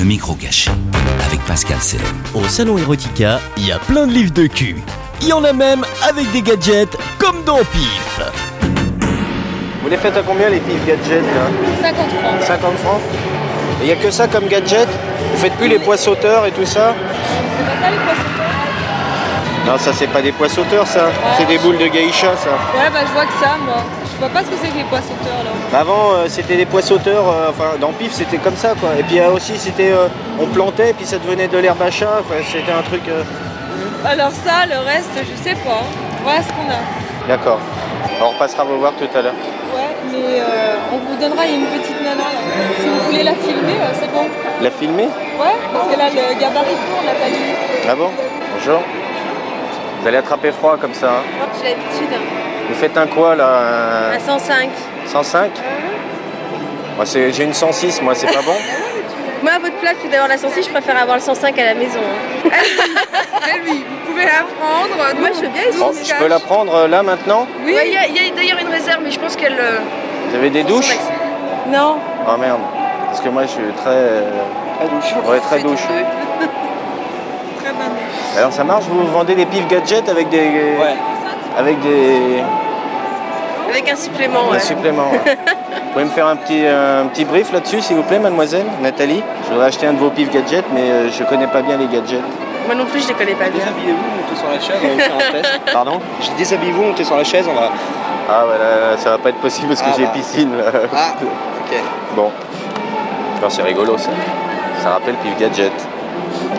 Le micro caché avec Pascal Selem. Au salon Erotica, il y a plein de livres de cul. Il y en a même avec des gadgets comme dans PIF. Vous les faites à combien les pifs gadgets là 50 francs. 50 francs Il n'y a que ça comme gadget Vous faites plus les poids sauteurs et tout ça C'est pas ça les poissons Non, ça c'est pas des poids sauteurs ça. C'est des boules de geisha ça. Ouais, bah je vois que ça, moi. Je vois pas ce que c'est que les poissons là. Avant euh, c'était des poids sauteurs, euh, enfin dans pif c'était comme ça quoi. Et puis euh, aussi c'était on plantait puis ça devenait de l'herbe à chat. Enfin, c'était un truc. Alors ça, le reste, je sais pas. Voilà ce qu'on a. D'accord. On repassera vous voir tout à l'heure. Ouais, mais on vous donnera une petite nana là. Si vous voulez la filmer, c'est bon. La filmer? Ouais, parce que là, le gabarit on l'a pas dit. Ah bon? Bonjour. Vous allez attraper froid comme ça. hein. J'ai l'habitude. Vous faites un quoi là un À 105. 105 Moi, c'est- J'ai une 106, moi c'est pas bon Moi, à votre place, plutôt d'avoir la 106, je préfère avoir le 105 à la maison. hein. oui, vous pouvez la prendre. Moi, je veux bien Bon, je peux la prendre euh, là maintenant Oui, il y a, il y a d'ailleurs une réserve, mais je pense qu'elle. euh, Vous avez des douches Non. Oh merde. Parce que moi je suis très. euh, Très douche. Ouais, très douche. Très bonne. Alors ça marche Vous vendez des pifs gadgets avec des. Avec des, Avec un supplément, des ouais. suppléments. ouais. Vous pouvez me faire un petit, un petit brief là-dessus, s'il vous plaît, mademoiselle Nathalie? Je voudrais acheter un de vos pifs gadgets, mais euh, je connais pas bien les gadgets. Moi non plus, je les connais pas bien. Déshabillez-vous, montez sur la chaise, on va vous faire un test. Pardon? Je dis déshabillez-vous, montez sur la chaise, on va. Ah voilà, ça va pas être possible parce que Ah, j'ai bah. piscine. là. Ah, ok. Bon. Alors, c'est rigolo ça. Ça rappelle pif gadget.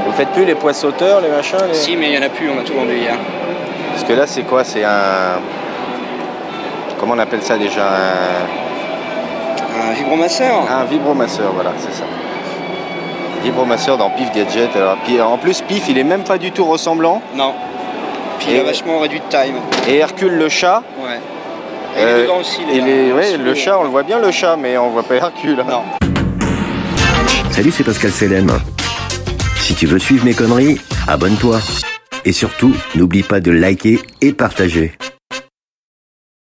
Vous faites plus les poids sauteurs, les machins les- Si, mais il y en a plus, on a tout vendu hier. Parce que là, c'est quoi? C'est un. Comment on appelle ça déjà? Un, Un vibromasseur un vibromasseur, voilà, c'est ça. Vibromasseur dans Pif Gadget. Alors, puis, en plus, Pif, il est même pas du tout ressemblant. Non. Puis Et- il a vachement réduit de taille. Et Hercule le chat. Ouais. Et il euh, est dedans aussi. ouais, Sous le chat, on le voit bien le chat, mais on voit pas Hercule. hein. Non. Salut, c'est Pascal Selem. Si tu veux suivre mes conneries, abonne-toi. Et surtout, n'oublie pas de liker et partager.